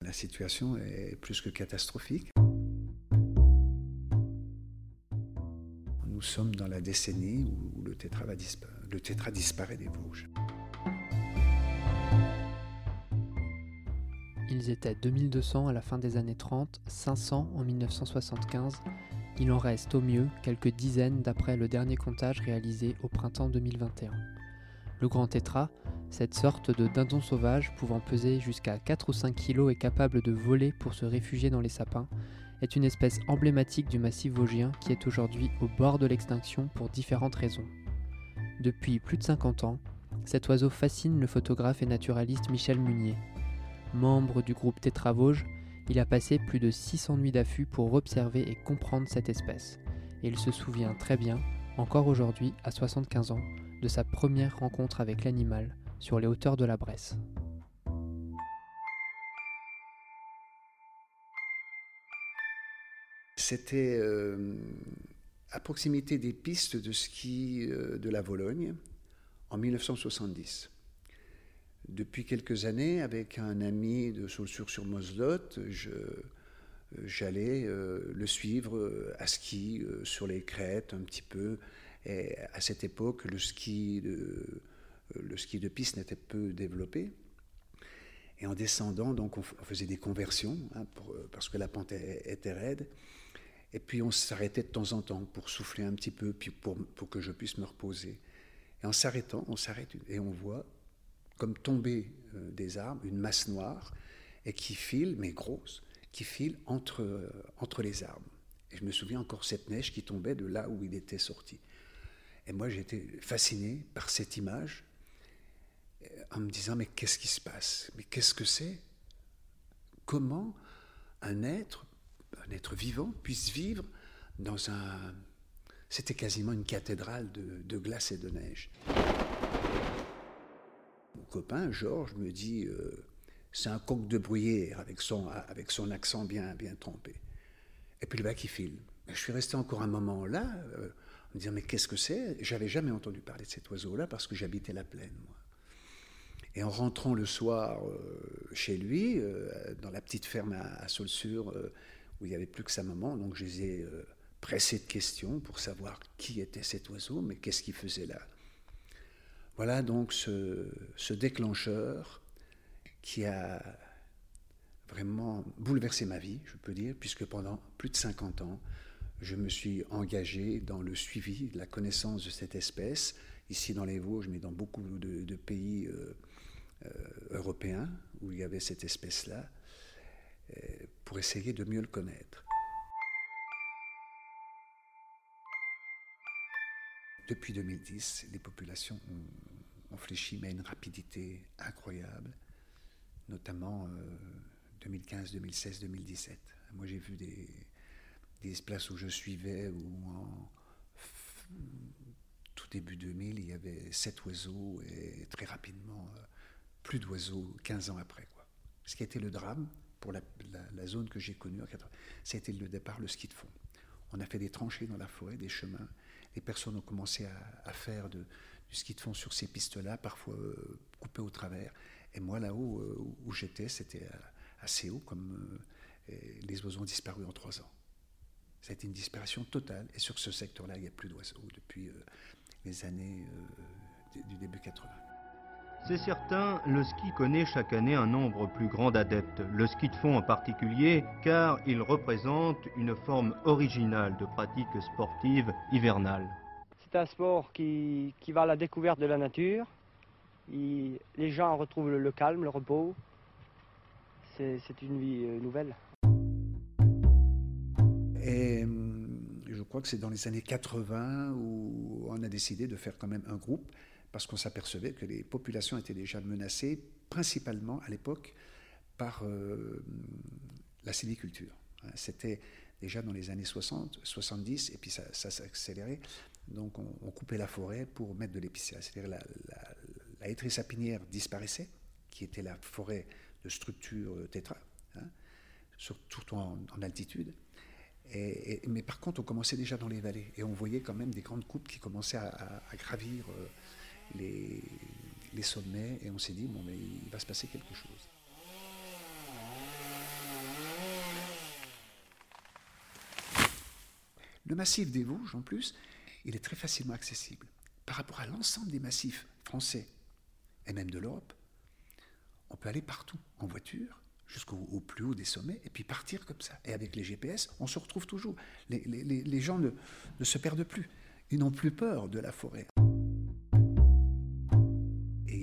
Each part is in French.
La situation est plus que catastrophique. Nous sommes dans la décennie où le tétra, va le tétra disparaît des Vosges. Ils étaient 2200 à la fin des années 30, 500 en 1975. Il en reste au mieux quelques dizaines d'après le dernier comptage réalisé au printemps 2021. Le grand tétra, cette sorte de dindon sauvage pouvant peser jusqu'à 4 ou 5 kg et capable de voler pour se réfugier dans les sapins, est une espèce emblématique du massif vosgien qui est aujourd'hui au bord de l'extinction pour différentes raisons. Depuis plus de 50 ans, cet oiseau fascine le photographe et naturaliste Michel Munier. Membre du groupe Tétra Vosges, il a passé plus de 600 nuits d'affût pour observer et comprendre cette espèce. Et il se souvient très bien, encore aujourd'hui, à 75 ans, de sa première rencontre avec l'animal sur les hauteurs de la Bresse. C'était euh, à proximité des pistes de ski euh, de la Vologne en 1970. Depuis quelques années, avec un ami de Saussure-sur-Moselotte, j'allais euh, le suivre à ski sur les crêtes un petit peu. Et à cette époque, le ski de, le ski de piste n'était peu développé. Et en descendant, donc, on, faisait des conversions hein, parce que la pente était raide. Et puis on s'arrêtait de temps en temps pour souffler un petit peu, puis pour, que je puisse me reposer. Et en s'arrêtant, on s'arrête et on voit, comme tomber euh, des arbres, une masse noire, et qui file, mais grosse, qui file entre, euh, entre les arbres. Et je me souviens encore cette neige qui tombait de là où il était sorti. Et moi, j'étais fasciné par cette image, euh, en me disant, mais qu'est-ce qui se passe? Mais qu'est-ce que c'est? Comment un être un être vivant puisse vivre dans un... C'était quasiment une cathédrale de, glace et de neige. Mon copain, Georges, me dit, euh, c'est un coq de bruyère avec son, avec son accent bien, bien trompé. Et puis le bac, il file. Je suis resté encore un moment là, euh, me disant, mais qu'est-ce que c'est? J'avais jamais entendu parler de cet oiseau-là parce que j'habitais la plaine, moi. Et en rentrant le soir euh, chez lui, dans la petite ferme à, à Saulsure, où il n'y avait plus que sa maman. Donc je les ai euh, pressés de questions pour savoir qui était cet oiseau, mais qu'est-ce qu'il faisait là. Voilà donc ce, déclencheur qui a vraiment bouleversé ma vie, je peux dire, puisque pendant plus de 50 ans, je me suis engagé dans le suivi, la connaissance de cette espèce, ici dans les Vosges, mais dans beaucoup de, pays euh, euh, européens où il y avait cette espèce-là pour essayer de mieux le connaître. Depuis 2010, les populations ont, fléchi, mais à une rapidité incroyable, notamment 2015, 2016, 2017. Moi, j'ai vu des, des places où je suivais, où en tout début 2000, il y avait sept oiseaux, et très rapidement, euh, plus d'oiseaux 15 ans après. Ce qui a été le drame, pour la, zone que j'ai connue, été le départ, le ski de fond. On a fait des tranchées dans la forêt, des chemins. Les personnes ont commencé à, faire du ski de fond sur ces pistes-là, parfois euh, coupées au travers. Et moi, là-haut euh, où j'étais, c'était assez haut, comme euh, les oiseaux ont disparu en trois ans. Ça a été une disparition totale. Et sur ce secteur-là, il n'y a plus d'oiseaux depuis les années du début 80. C'est certain, le ski connaît chaque année un nombre plus grand d'adeptes, le ski de fond en particulier, car il représente une forme originale de pratique sportive hivernale. C'est un sport qui, va à la découverte de la nature. les gens retrouvent le, calme, le repos. C'est une vie euh, nouvelle. Et hum, je crois que c'est dans les années 80 où on a décidé de faire quand même un groupe parce qu'on s'apercevait que les populations étaient déjà menacées, principalement à l'époque, par euh, la sylviculture. Hein, c'était déjà dans les années 60, 70, et puis ça, s'est accéléré. Donc on, coupait la forêt pour mettre de l'épicéa. C'est-à-dire la, la, la sapinière disparaissait, qui était la forêt de structure tétra, hein, surtout en, altitude. Mais par contre, on commençait déjà dans les vallées et on voyait quand même des grandes coupes qui commençaient à, gravir euh, les, sommets et on s'est dit, bon, mais il va se passer quelque chose. Le massif des Vosges, en plus, il est très facilement accessible. Par rapport à l'ensemble des massifs français et même de l'Europe, on peut aller partout en voiture jusqu'au plus haut des sommets et puis partir comme ça. Et avec les GPS, on se retrouve toujours. Les, gens ne se perdent plus. Ils n'ont plus peur de la forêt.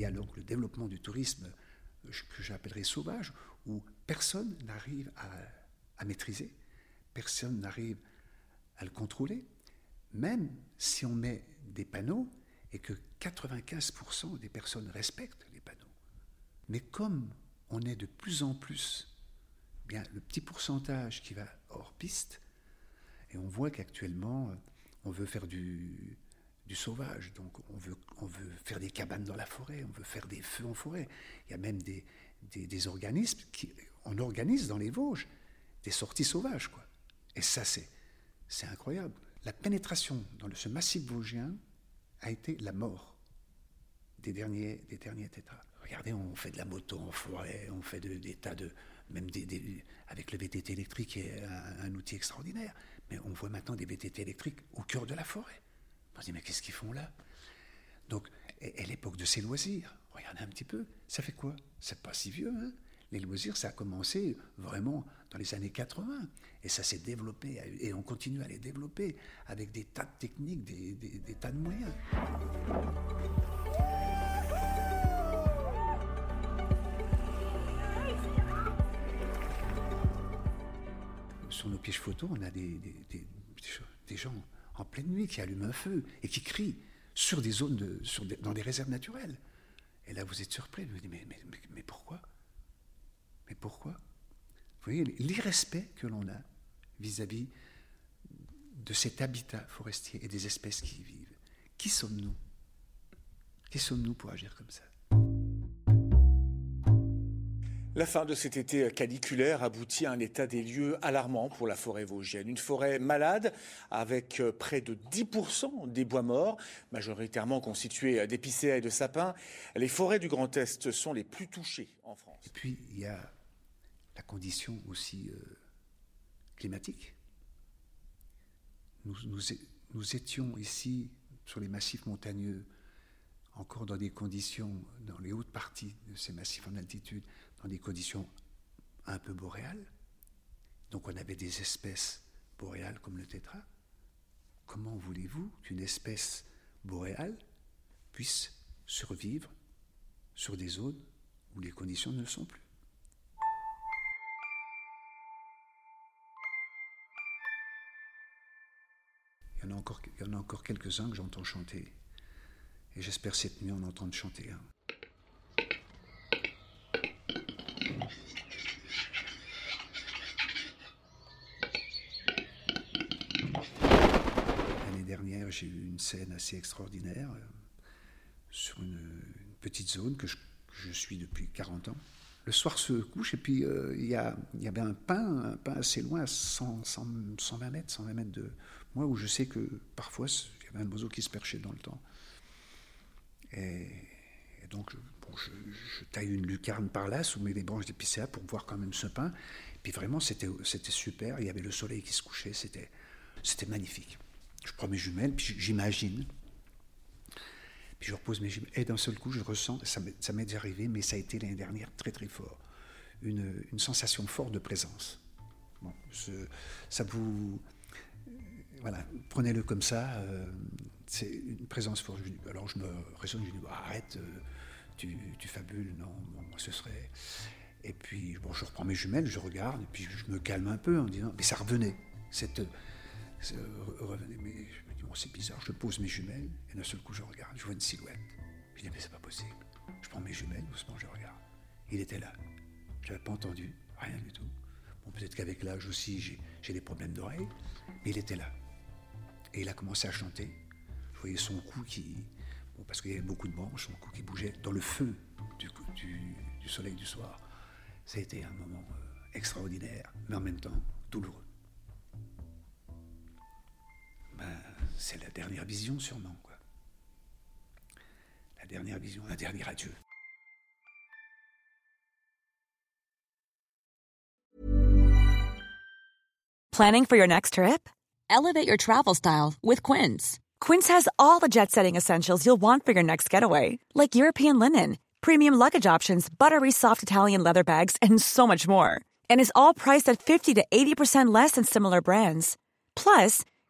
Y a donc le développement du tourisme que j'appellerais sauvage, où personne n'arrive à, à maîtriser, personne n'arrive à le contrôler, même si on met des panneaux et que 95% des personnes respectent les panneaux. Mais comme on est de plus en plus, bien le petit pourcentage qui va hors piste, et on voit qu'actuellement, on veut faire du, du sauvage, donc on veut, faire des cabanes dans la forêt, on veut faire des feux en forêt. Il y a même des, organismes qui, on organise dans les Vosges des sorties sauvages, quoi. Et ça, c'est, incroyable. La pénétration dans ce massif vosgien a été la mort des derniers, des derniers tétras. Regardez, on fait de la moto en forêt, on fait des tas de. Même des, avec le VTT électrique, qui est un, outil extraordinaire. Mais on voit maintenant des VTT électriques au cœur de la forêt. On se dit, mais qu'est-ce qu'ils font là? Donc, et, l'époque de ces loisirs, regardez un petit peu, ça fait quoi? C'est pas si vieux, hein? Les loisirs, ça a commencé vraiment dans les années 80. Et ça s'est développé, et on continue à les développer avec des tas de techniques, des, tas de moyens. sur nos pièges photos, on a des, gens en pleine nuit qui allument un feu et qui crient sur des zones, dans des réserves naturelles. Et là, vous êtes surpris, vous vous dites, mais, pourquoi? Mais pourquoi? Vous voyez, l'irrespect que l'on a vis-à-vis de cet habitat forestier et des espèces qui y vivent. Qui sommes-nous? Qui sommes-nous pour agir comme ça? La fin de cet été caniculaire aboutit à un état des lieux alarmant pour la forêt vosgienne. Une forêt malade avec euh, près de 10% des bois morts, majoritairement constitués d'épicéas et de sapins. Les forêts du Grand Est sont les plus touchées en France. Et puis il y a la condition aussi euh, climatique. Nous, nous étions ici sur les massifs montagneux encore dans des conditions, dans les hautes parties de ces massifs en altitude, dans des conditions un peu boréales. Donc on avait des espèces boréales comme le tétra. Comment voulez-vous qu'une espèce boréale puisse survivre sur des zones où les conditions ne le sont plus? Il y en a encore, il y en a encore quelques-uns que j'entends chanter. Et j'espère cette nuit en entendre chanter. Hein. j'ai eu une scène assez extraordinaire euh, sur une, petite zone que je, suis depuis 40 ans. Le soir se couche et puis euh, il y, avait un pain, un pain assez loin, à 120 mètres, 120 mètres de moi, où je sais que parfois il y avait un oiseau qui se perchait dans le temps. Et, donc je, taille une lucarne par là, sous les branches d'épicéa pour voir quand même ce pain. Et puis vraiment c'était super, il y avait le soleil qui se couchait, c'était magnifique. Je prends mes jumelles, puis j'imagine. Puis je repose mes jumelles. Et d'un seul coup, je ressens, ça m'est déjà arrivé, mais ça a été l'année dernière très très fort, une, sensation forte de présence. Bon, ça vous. Voilà, prenez-le comme ça, euh, c'est une présence forte. Alors je me raisonne, je dis bah, arrête, euh, tu, tu, fabules, non, moi ce serait. Et puis bon, je reprends mes jumelles, je regarde, et puis je me calme un peu en disant, mais ça revenait, cette, mais je me dis, c'est bizarre, je pose mes jumelles, et d'un seul coup, je regarde, je vois une silhouette. Je dis, mais c'est pas possible. Je prends mes jumelles, doucement, je regarde. Il était là. Je n'avais pas entendu, rien du tout. Bon, peut-être qu'avec l'âge aussi, j'ai des problèmes d'oreille, mais il était là. Et il a commencé à chanter. Je voyais son cou qui. Bon, parce qu'il y avait beaucoup de branches, son cou qui bougeait dans le feu du, du, soleil du soir. Ça a été un moment euh, extraordinaire, mais en même temps douloureux. C'est la dernière vision, sûrement. Quoi. La dernière vision, un dernier adieu. Planning for your next trip? Elevate your travel style with Quince. Quince has all the jet setting essentials you'll want for your next getaway, like European linen, premium luggage options, buttery soft Italian leather bags, and so much more. And is all priced at 50 to 80% less than similar brands. Plus,